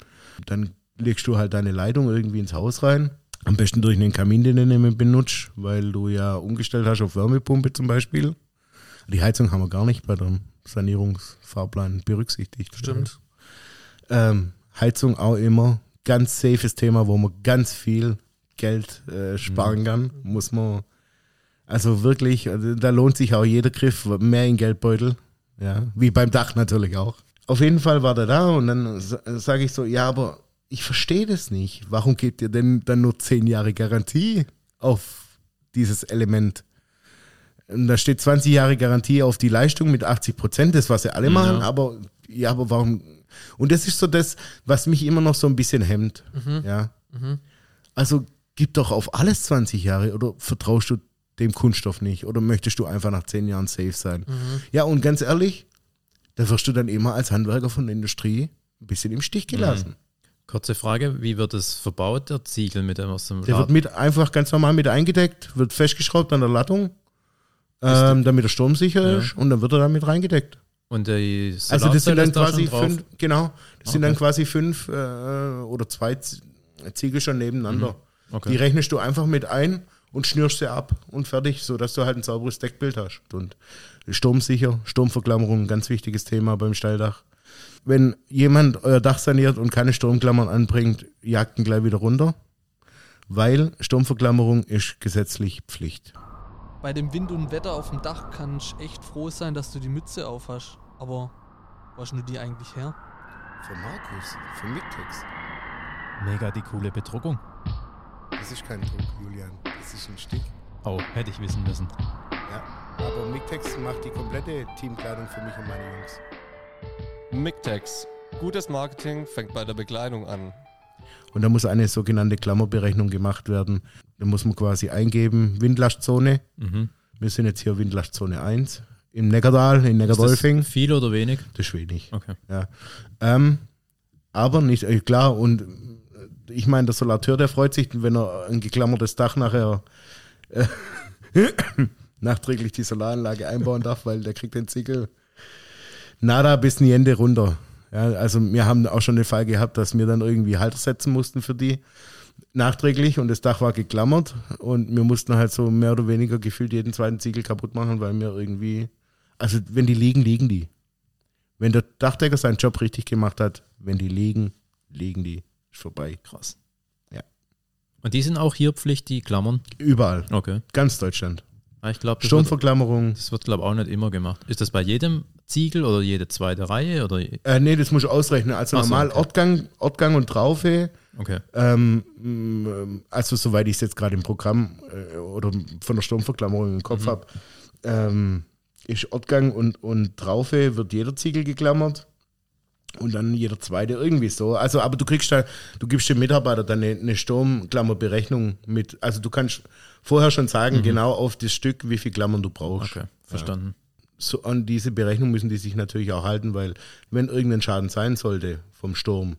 Dann legst du halt deine Leitung irgendwie ins Haus rein. Am besten durch einen Kamin, den du benutzt, weil du ja umgestellt hast auf Wärmepumpe zum Beispiel. Die Heizung haben wir gar nicht bei dem Sanierungsfahrplan berücksichtigt. Stimmt. Ähm, Heizung auch immer ganz safes Thema, wo man ganz viel Geld äh, sparen kann. Muss man, also wirklich, also da lohnt sich auch jeder Griff mehr in Geldbeutel. Ja, wie beim Dach natürlich auch. Auf jeden Fall war der da und dann sage ich so, ja, aber ich verstehe das nicht. Warum gebt ihr denn dann nur zehn Jahre Garantie auf dieses Element? Und da steht 20 Jahre Garantie auf die Leistung mit 80 Prozent, das was sie alle machen, aber ja, aber warum? Und das ist so das, was mich immer noch so ein bisschen hemmt. Ja. Also gib doch auf alles 20 Jahre oder vertraust du dem Kunststoff nicht oder möchtest du einfach nach 10 Jahren safe sein? Ja, und ganz ehrlich, da wirst du dann immer als Handwerker von der Industrie ein bisschen im Stich gelassen. Kurze Frage, wie wird es verbaut, der Ziegel mit dem aus dem Der wird Laden? mit einfach ganz normal mit eingedeckt, wird festgeschraubt an der Lattung, ähm, damit er sturmsicher Ja. ist und dann wird er damit reingedeckt. Und die Also das sind dann da quasi drauf? fünf, genau, das sind Okay. dann quasi fünf äh, oder zwei Ziegel schon nebeneinander. Mhm. Okay. Die rechnest du einfach mit ein und schnürst sie ab und fertig, sodass du halt ein sauberes Deckbild hast. Und sturmsicher, Sturmverklammerung, ganz wichtiges Thema beim Steildach. Wenn jemand euer Dach saniert und keine Sturmklammern anbringt, jagt ihn gleich wieder runter, weil Sturmverklammerung ist gesetzlich Pflicht. Bei dem Wind und Wetter auf dem Dach kannst du echt froh sein, dass du die Mütze auf hast. Aber wo hast du die eigentlich her? Für Markus, für Mictex. Mega die coole Bedruckung. Das ist kein Druck, Julian. Das ist ein Stick. Oh, hätte ich wissen müssen. Ja, aber Mictex macht die komplette Teamkleidung für mich und meine Jungs. Mictex. Gutes Marketing fängt bei der Bekleidung an. Und da muss eine sogenannte Klammerberechnung gemacht werden. Da muss man quasi eingeben, Windlastzone. Mhm. Wir sind jetzt hier Windlastzone 1 im Neckardal, in Neckardolfing. viel oder wenig? Das ist wenig. Okay. Ja. Ähm, aber nicht, äh, klar, und äh, ich meine, der Solateur, der freut sich, wenn er ein geklammertes Dach nachher äh, [coughs] nachträglich die Solaranlage einbauen darf, weil der kriegt den Ziegel nada bis Niende runter. Ja, also wir haben auch schon den Fall gehabt, dass wir dann irgendwie Halter setzen mussten für die nachträglich und das Dach war geklammert und wir mussten halt so mehr oder weniger gefühlt jeden zweiten Ziegel kaputt machen, weil wir irgendwie, also wenn die liegen, liegen die. Wenn der Dachdecker seinen Job richtig gemacht hat, wenn die liegen, liegen die. Ist vorbei. Krass. Ja. Und die sind auch hier Pflicht, die Klammern? Überall. Okay. Ganz Deutschland. Ah, Ich glaube, wird, Sturmverklammerung. das wird glaube ich, auch nicht immer gemacht. Ist das bei jedem Ziegel oder jede zweite Reihe? Oder? Äh, nee, das muss ich ausrechnen. Also Ach so, normal okay. Ortgang, Ortgang und Traufe. Okay. Ähm, also soweit ich es jetzt gerade im Programm äh, oder von der Sturmverklammerung im Kopf habe, ähm, ist Ortgang und, und Traufe wird jeder Ziegel geklammert und dann jeder zweite irgendwie so. Also, aber du kriegst da, du gibst dem Mitarbeiter dann eine, eine Sturmklammerberechnung mit. Also du kannst vorher schon sagen, genau auf das Stück, wie viel Klammern du brauchst. Okay. Verstanden. So, an diese Berechnung müssen die sich natürlich auch halten, weil wenn irgendein Schaden sein sollte vom Sturm,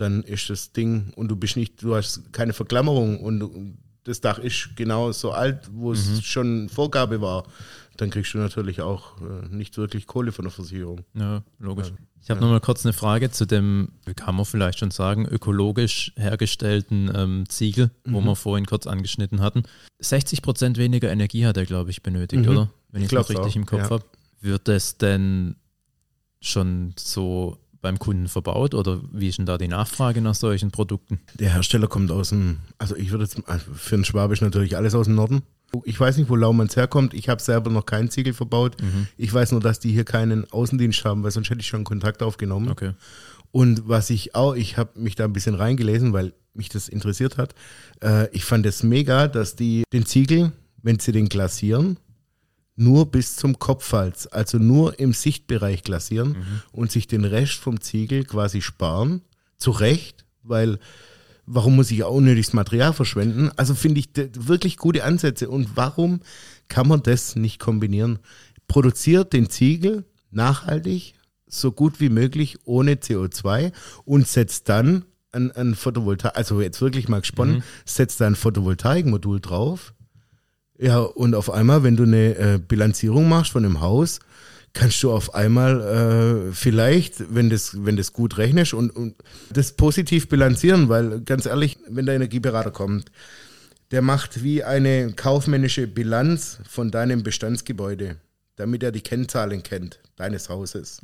dann ist das Ding und du bist nicht, du hast keine Verklammerung und das Dach ist genau so alt, wo es schon Vorgabe war, dann kriegst du natürlich auch äh, nicht wirklich Kohle von der Versicherung. Ja, logisch. Ich habe noch mal kurz eine Frage zu dem, wie kann man vielleicht schon sagen, ökologisch hergestellten ähm, Ziegel, wo wir vorhin kurz angeschnitten hatten. 60 Prozent weniger Energie hat er, glaube ich, benötigt, Mhm. oder? Wenn Ich es richtig auch, im Kopf ja. habe. Wird das denn schon so beim Kunden verbaut oder wie ist denn da die Nachfrage nach solchen Produkten? Der Hersteller kommt aus dem, also ich würde jetzt, also für einen Schwabisch natürlich alles aus dem Norden. Ich weiß nicht, wo Laumanns herkommt. Ich habe selber noch keinen Ziegel verbaut. Ich weiß nur, dass die hier keinen Außendienst haben, weil sonst hätte ich schon Kontakt aufgenommen. Okay. Und was ich auch, ich habe mich da ein bisschen reingelesen, weil mich das interessiert hat. Äh, ich fand es mega, dass die den Ziegel, wenn sie den glasieren, nur bis zum Kopfhals, also nur im Sichtbereich glasieren und sich den Rest vom Ziegel quasi sparen. Zu Recht, weil warum muss ich auch unnötiges Material verschwenden? Also finde ich wirklich gute Ansätze. Und warum kann man das nicht kombinieren? Produziert den Ziegel nachhaltig, so gut wie möglich, ohne CO2 und setzt dann ein, ein Photovoltaik, also jetzt wirklich mal gesponnen, setzt da ein Photovoltaikmodul drauf. Ja, und auf einmal, wenn du eine äh, Bilanzierung machst von einem Haus, kannst du auf einmal äh, vielleicht, wenn das, wenn das gut rechnest und, und das positiv bilanzieren, weil ganz ehrlich, wenn der Energieberater kommt, der macht wie eine kaufmännische Bilanz von deinem Bestandsgebäude, damit er die Kennzahlen kennt, deines Hauses.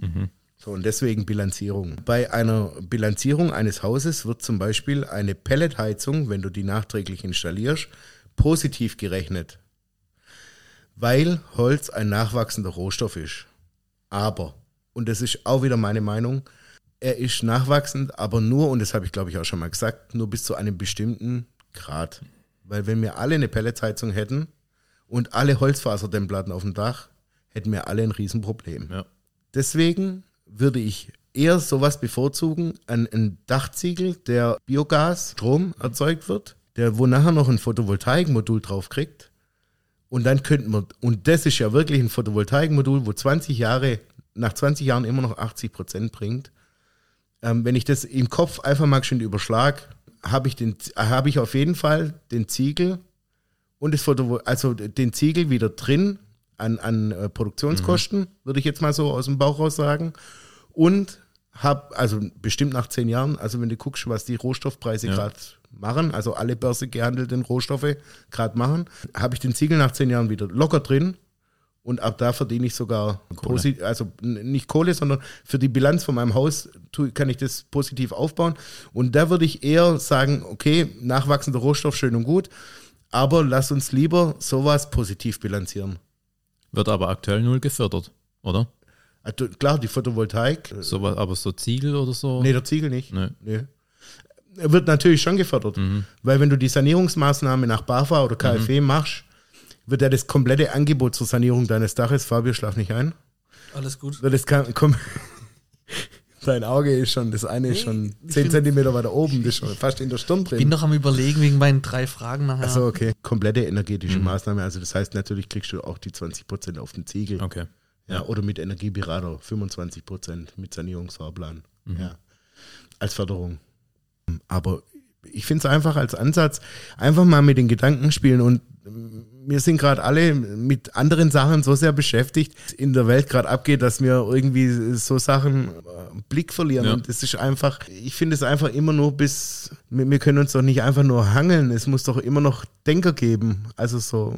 So, und deswegen Bilanzierung. Bei einer Bilanzierung eines Hauses wird zum Beispiel eine Pelletheizung, wenn du die nachträglich installierst, positiv gerechnet, weil Holz ein nachwachsender Rohstoff ist. Aber, und das ist auch wieder meine Meinung, er ist nachwachsend, aber nur, und das habe ich glaube ich auch schon mal gesagt, nur bis zu einem bestimmten Grad. Weil wenn wir alle eine Pelletsheizung hätten und alle Holzfaserdämmplatten auf dem Dach, hätten wir alle ein Riesenproblem. Ja. Deswegen würde ich eher sowas bevorzugen, ein, ein Dachziegel, der Biogas, Strom erzeugt wird, der wo nachher noch ein Photovoltaikmodul drauf kriegt. Und dann könnten wir, und das ist ja wirklich ein Photovoltaikmodul, wo 20 Jahre, nach 20 Jahren immer noch 80 Prozent bringt. Ähm, wenn ich das im Kopf einfach mal schön überschlag, habe ich, den, habe ich auf jeden Fall den Ziegel und das Photovol also den Ziegel wieder drin an, an äh, Produktionskosten, würde ich jetzt mal so aus dem Bauch raus sagen. Und habe, also bestimmt nach zehn Jahren, also wenn du guckst, was die Rohstoffpreise Ja. gerade machen, also alle Börse gehandelten Rohstoffe gerade machen, habe ich den Ziegel nach zehn Jahren wieder locker drin. Und ab da verdiene ich sogar Kohle. also nicht Kohle, sondern für die Bilanz von meinem Haus kann ich das positiv aufbauen. Und da würde ich eher sagen, okay, nachwachsender Rohstoff schön und gut, aber lass uns lieber sowas positiv bilanzieren. Wird aber aktuell null gefördert, oder? Also, klar, die Photovoltaik, äh, So, was- aber so Ziegel oder so? nee, der Ziegel nicht. Nee. Nee. Er wird natürlich schon gefördert, weil wenn du die Sanierungsmaßnahme nach BAFA oder KfW machst, wird ja das komplette Angebot zur Sanierung deines Daches, Fabio, schlaf nicht ein, Alles gut. wird das kam, komm, [laughs] dein Auge ist schon, das eine ist schon 10 Zentimeter weiter oben, das ist schon fast in der Stirn Bin drin. noch am überlegen wegen meinen drei Fragen nachher. Also okay, komplette energetische Maßnahme, also das heißt natürlich kriegst du auch die 20% auf den Ziegel. Okay. Ja, oder mit Energieberater 25 Prozent mit Sanierungsfahrplan. Ja, als Förderung. Aber ich finde es einfach als Ansatz, einfach mal mit den Gedanken spielen und mm, wir sind gerade alle mit anderen Sachen so sehr beschäftigt, in der Welt gerade abgeht, dass wir irgendwie so Sachen äh, Blick verlieren. Ja. Und es ist einfach, ich finde es einfach immer nur bis, wir, können uns doch nicht einfach nur hangeln, es muss doch immer noch Denker geben. Also so,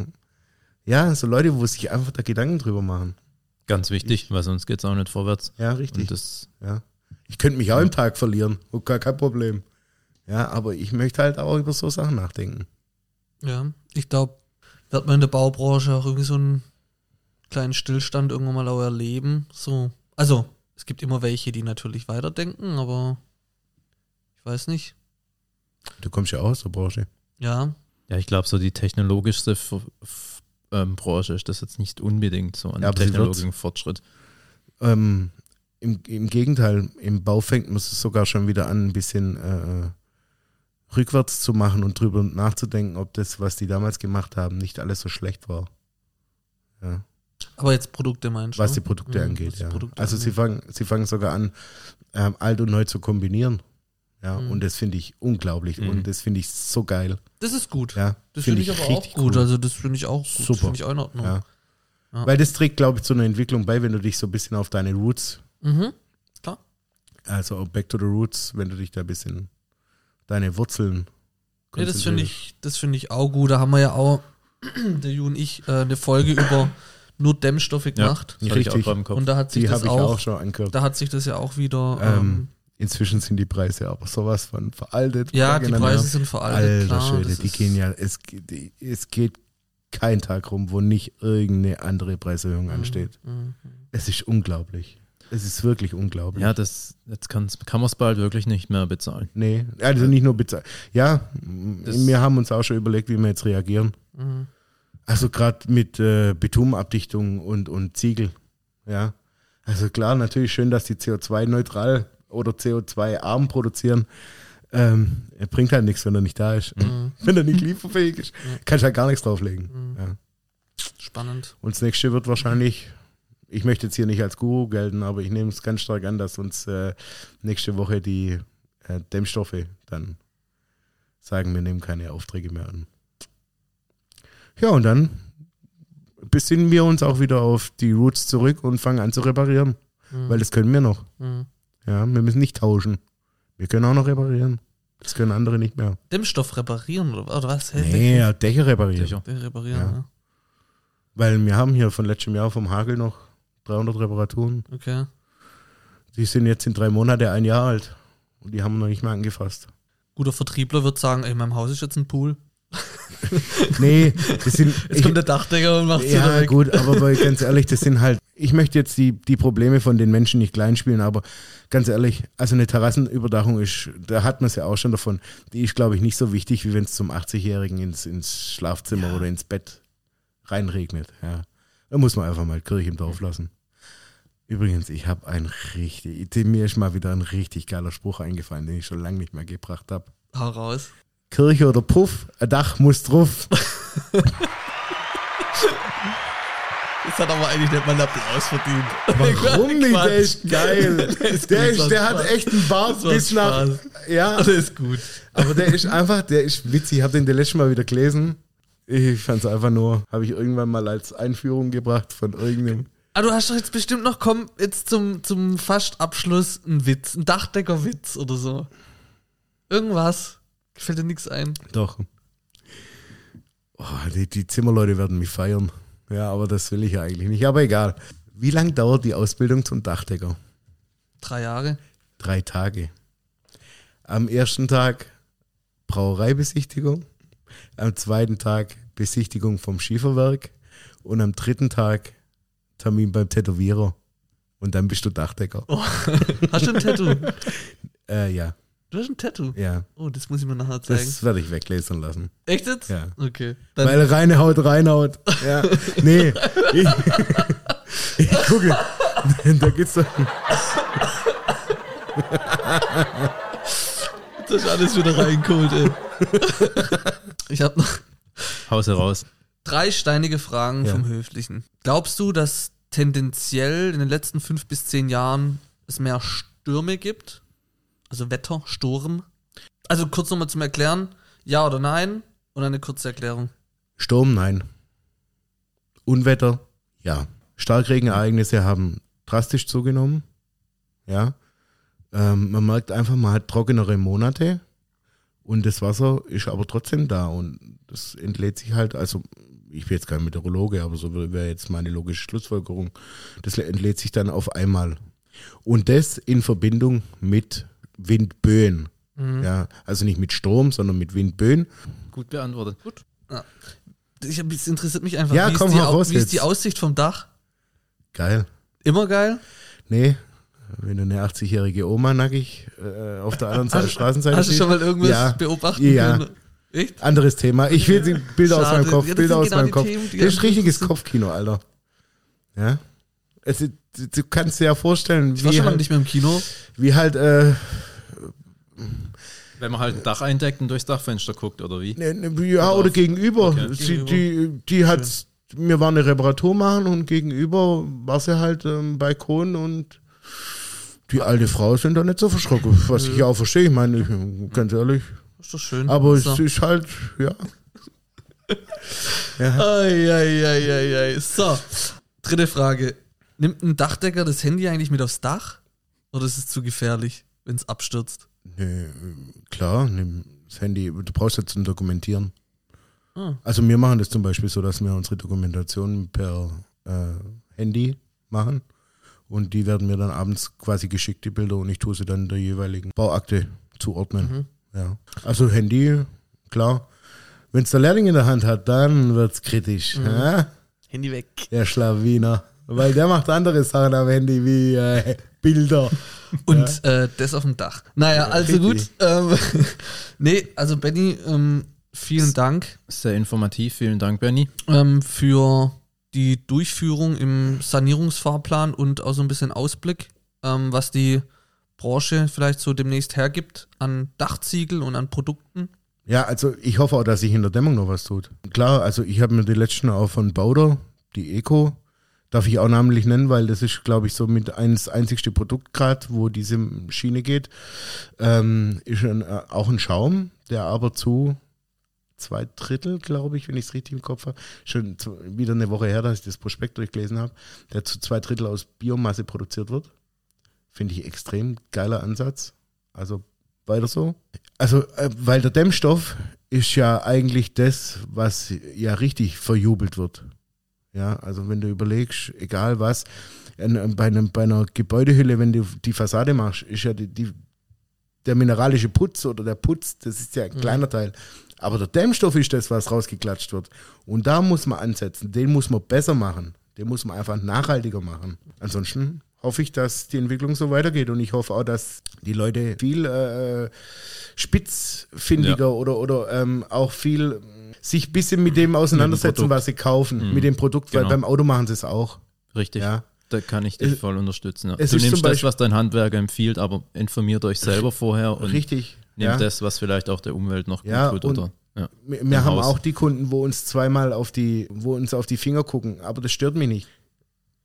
ja, so Leute, wo sich einfach da Gedanken drüber machen. Ganz wichtig, weil sonst geht es auch nicht vorwärts. Ja, richtig. Das, Ja. Ich könnte mich auch im Tag verlieren, gar kein Problem. Ja, aber ich möchte halt auch über so Sachen nachdenken. Ja, ich glaube, wird man in der Baubranche auch irgendwie so einen kleinen Stillstand irgendwann mal auch erleben. So, also es gibt immer welche, die natürlich weiterdenken, aber ich weiß nicht. Du kommst ja auch aus der Branche. Ja, ja, ich glaube, so die technologischste F F ähm, Branche ist das jetzt nicht unbedingt so an Ja, technologischen Fortschritt. Ähm, im, Im Gegenteil, im Bau fängt man es sogar schon wieder an, ein bisschen äh, rückwärts zu machen und drüber nachzudenken, ob das, was die damals gemacht haben, nicht alles so schlecht war. Ja. aber jetzt Produkte meinst du? Was die Produkte Mhm, angeht, die ja. Produkte also sie angeht. fangen, sie fangen sogar an, ähm, alt und neu zu kombinieren. Ja, Mhm. und das finde ich unglaublich Mhm. und das finde ich so geil. Das ist gut. Ja, das finde ich, aber auch gut. cool. Also das finde ich auch gut. Das Super. finde ich auch in Ordnung. Ja. Ja. Weil das trägt, glaube ich, zu einer Entwicklung bei, wenn du dich so ein bisschen auf deine Roots, Mhm. Klar. also back to the roots, wenn du dich da ein bisschen deine Wurzeln Ja, das finde ich, das finde ich auch gut. Da haben wir ja auch, [clears throat] der Ju und ich, äh, eine Folge über nur Dämmstoffe gemacht. auch Richtig. gerade im Kopf. Und da hat sich Die das habe ich auch, auch schon angehört. da hat sich das ja auch wieder. Ähm, Ähm, Inzwischen sind die Preise aber sowas von veraltet. ja, die. Preise sind veraltet. Alter klar, das die gehen ja, es, geht- die- es geht kein Tag rum, wo nicht irgendeine andere Preiserhöhung ansteht. Mhm. Es ist unglaublich. Es ist wirklich unglaublich. Ja, das jetzt kann man es bald wirklich nicht mehr bezahlen. Nee, also nicht nur bezahlt. Ja, Das- wir haben uns auch schon überlegt, wie wir jetzt reagieren. Mhm. Also gerade mit äh, Betonabdichtung und, und Ziegel. Ja. Also klar, natürlich schön, dass die CO2-neutral oder CO2-arm produzieren. Ähm, er bringt halt nichts, wenn er nicht da ist. Mhm. [laughs] Wenn er nicht lieferfähig ist, kannst du halt gar nichts drauflegen. Ja. Spannend. Und das nächste wird wahrscheinlich, ich möchte jetzt hier nicht als Guru gelten, aber ich nehme es ganz stark an, dass uns äh, nächste Woche die äh, Dämmstoffe dann sagen, wir nehmen keine Aufträge mehr an. Ja, und dann besinnen wir uns auch wieder auf die Roots zurück und fangen an zu reparieren, Mhm. weil das können wir noch. Mhm. Ja, wir müssen nicht tauschen. Wir können auch noch reparieren. Das können andere nicht mehr. Dämmstoff reparieren oder, oder was? Hä? Nee, ja, Dächer reparieren. Dächer. Reparieren, Ja. ja. Weil wir haben hier von letztem Jahr vom Hagel noch 300 Reparaturen. Okay. Die sind jetzt in drei Monate ein Jahr alt. Und die haben wir noch nicht mal angefasst. Guter Vertriebler wird sagen, ey, in meinem Haus ist jetzt ein Pool. [laughs] Nee, das sind. [laughs] Jetzt kommt der Dachdecker und macht sie ja, gut, aber ganz ehrlich, das sind halt. Ich möchte jetzt die, die Probleme von den Menschen nicht kleinspielen, aber ganz ehrlich, also eine Terrassenüberdachung ist, da hat man es ja auch schon davon, die ist, glaube ich, nicht so wichtig, wie wenn es zum 80-Jährigen ins, ins Schlafzimmer oder ins Bett reinregnet. Ja. Da muss man einfach mal Kirche im Dorf lassen. Übrigens, ich habe ein richtig, mir ist mal wieder ein richtig geiler Spruch eingefallen, den ich schon lange nicht mehr gebracht habe. Hau raus. Kirche oder Puff, ein Dach muss drauf. Das hat aber eigentlich nicht mal einen Applaus verdient. Warum [laughs] nicht? Der ist geil. [laughs] Der ist Der, ist, der hat echt einen Bart bis nach. Spaß. Ja, Das ist gut. aber der ist einfach, der ist witzig. Ich habe den das letzte Mal wieder gelesen. Ich fand es einfach nur, habe ich irgendwann mal als Einführung gebracht von irgendeinem. Ah, du hast doch jetzt bestimmt noch, komm, jetzt zum, zum fast Abschluss ein Witz, ein Dachdeckerwitz oder so. Irgendwas. Fällt dir nichts ein. Doch. Oh, die, die Zimmerleute werden mich feiern. Ja, aber das will ich ja eigentlich nicht. Aber egal. Wie lange dauert die Ausbildung zum Dachdecker? Drei Jahre. Drei Tage. Am ersten Tag Brauereibesichtigung, am zweiten Tag Besichtigung vom Schieferwerk und am dritten Tag Termin beim Tätowierer. Und dann bist du Dachdecker. [laughs] Hast du ein Tattoo? [laughs] Äh, ja, Du hast ein Tattoo. ja. Oh, das muss ich mir nachher zeigen. Das werde ich weglesen lassen. Echt jetzt? Ja. Okay. Dann, Weil reine Haut reinhaut. Ja. Nee. [laughs] Ich, ich gucke. Da geht's doch. das ist alles wieder reingeholt, ey. Ich habe noch Haus heraus. Drei steinige Fragen Ja. vom Höflichen. Glaubst du, dass tendenziell in den letzten fünf bis zehn Jahren es mehr Stürme gibt? Also Wetter, Sturm? Also kurz nochmal zum Erklären. Ja oder nein? Und eine kurze Erklärung. Sturm, nein. Unwetter, ja. Starkregenereignisse haben drastisch zugenommen. Ja. Ähm, man merkt einfach, man hat trockenere Monate und das Wasser ist aber trotzdem da und das entlädt sich halt, also ich bin jetzt kein Meteorologe, aber so wäre jetzt meine logische Schlussfolgerung. Das entlädt sich dann auf einmal. Und das in Verbindung mit Windböen. Ja, also nicht mit Sturm, sondern mit Windböen. Gut beantwortet. Ich, hab- es interessiert mich einfach, Ja, wie, komm, ist die, raus wie ist die Aussicht vom Dach? Geil. Immer geil? Nee, wenn du eine 80-jährige Oma nackig äh, auf der anderen Seite Hast- Straßenseite Hast du siehst. schon mal irgendwas Ja. beobachten Ja. können? Echt? Anderes Thema. Ich will die Bilder aus Schade. meinem Kopf. Ja, das Bilder sind aus genau meinem Kopf. Themen, das ist richtiges. Kopfkino, Alter. Ja. Es, du, du kannst dir ja vorstellen, Ich war wie schon lange halt, nicht mehr im Kino. wie halt äh, Wenn man halt ein Dach eindeckt und durchs Dachfenster guckt, oder wie? ne, ne, ja, oder gegenüber. Okay. Sie, die, die hat, mir war eine Reparatur machen und gegenüber war sie halt ähm, Balkon und die alte Frau sind da nicht so verschrocken, was ich auch verstehe. Ich meine, ich, ganz ehrlich, Ist doch schön. Aber so. es ist halt, ja. [laughs] ja. Eieieiei. So, dritte Frage. Nimmt ein Dachdecker das Handy eigentlich mit aufs Dach? Oder ist es zu gefährlich, wenn es abstürzt? Nee, klar, nimm das Handy, du brauchst jetzt zum Dokumentieren. Ah. Also wir machen das zum Beispiel so, dass wir unsere Dokumentation per äh, Handy machen und die werden mir dann abends quasi geschickt, die Bilder, und ich tue sie dann der jeweiligen Bauakte zuordnen. Ja. Also Handy, klar. Wenn es der Lehrling in der Hand hat, dann wird es kritisch. Ja? Handy weg. Der Schlawiner. Weil der macht andere Sachen am Handy wie äh, Bilder. Und äh, das auf dem Dach. Naja, also richtig. gut. Ähm, [laughs] nee, also Benny, ähm, vielen Dank Sehr informativ, vielen Dank, Benny. ähm, für die Durchführung im Sanierungsfahrplan und auch so ein bisschen Ausblick, ähm, was die Branche vielleicht so demnächst hergibt an Dachziegel und an Produkten. Ja, also ich hoffe auch, dass sich in der Dämmung noch was tut. Klar, also ich habe mir die letzten auch von Bauder, die Eco, darf ich auch namentlich nennen, weil das ist, glaube ich, so mit eins einzigste Produkt gerade, wo diese Schiene geht, ähm, ist ein, äh, auch ein Schaum, der aber zu zwei Drittel, glaube ich, wenn ich es richtig im Kopf habe, schon zu, wieder eine Woche her, dass ich das Prospekt durchgelesen habe, der zu zwei Drittel aus Biomasse produziert wird. Finde ich extrem geiler Ansatz. Also weiter so. Also, äh, weil der Dämmstoff ist ja eigentlich das, was ja richtig verjubelt wird. Ja, also wenn du überlegst, egal was, in, bei, einem, bei einer Gebäudehülle, wenn du die Fassade machst, ist ja die, die, der mineralische Putz oder der Putz, das ist ja ein kleiner Teil. Aber der Dämmstoff ist das, was rausgeklatscht wird. Und da muss man ansetzen. Den muss man besser machen. Den muss man einfach nachhaltiger machen. Ansonsten hoffe ich, dass die Entwicklung so weitergeht. Und ich hoffe auch, dass die Leute viel äh, spitzfindiger Ja. oder, oder ähm, auch viel äh, sich ein bisschen mit dem auseinandersetzen, Produkt. was sie kaufen, Mhm. mit dem Produkt, weil Genau. beim Auto machen sie es auch. Richtig. Ja. Da kann ich dich Es- voll unterstützen. Ja. es Du nimmst das, was dein Handwerker empfiehlt, aber informiert euch selber vorher und Richtig. nehmt ja. das, was vielleicht auch der Umwelt noch gut tut. Oder, ja. Wir, haben Haus. auch die Kunden, wo uns zweimal auf die, wo uns auf die Finger gucken, aber das stört mich nicht.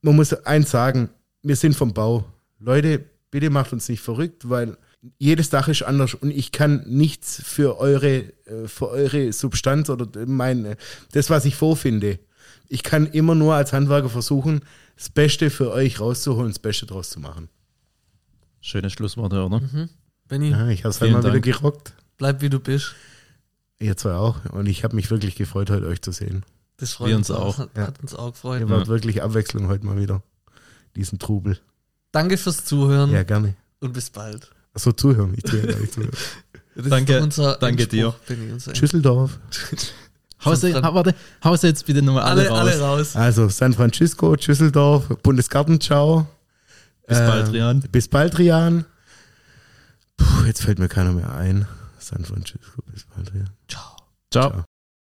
Man muss eins sagen, wir sind vom Bau. Leute, bitte macht uns nicht verrückt, weil jedes Dach ist anders und ich kann nichts für eure, äh, für eure Substanz oder mein, das, was ich vorfinde. Ich kann immer nur als Handwerker versuchen, das Beste für euch rauszuholen, das Beste draus zu machen. Schönes Schlusswort, oder? Benny, Ja, ich habe es halt mal wieder gerockt. bleib wie du bist. Ihr zwei auch. Und ich habe mich wirklich gefreut, heute euch zu sehen. Das freut Wir uns auch. Hat, Ja. hat uns auch gefreut. Ihr wart wirklich Abwechslung heute mal wieder. Diesen Trubel. Danke fürs Zuhören Ja, gerne. und bis bald. Achso, zuhören. Ich tue ja gar nicht zuhören. [laughs] Das Danke- unser danke Endspruch, Benny, unser Düsseldorf. [laughs] Hause, warte, Hause jetzt bitte nochmal alle, alle, alle raus. raus. Also San Francisco, Düsseldorf, Bundesgartenschau. Bis Äh, bald, Rian. Bis bald, Rian. Puh, jetzt fällt mir keiner mehr ein. San Francisco, bis bald, Rian. Ciao. Ciao. Ciao.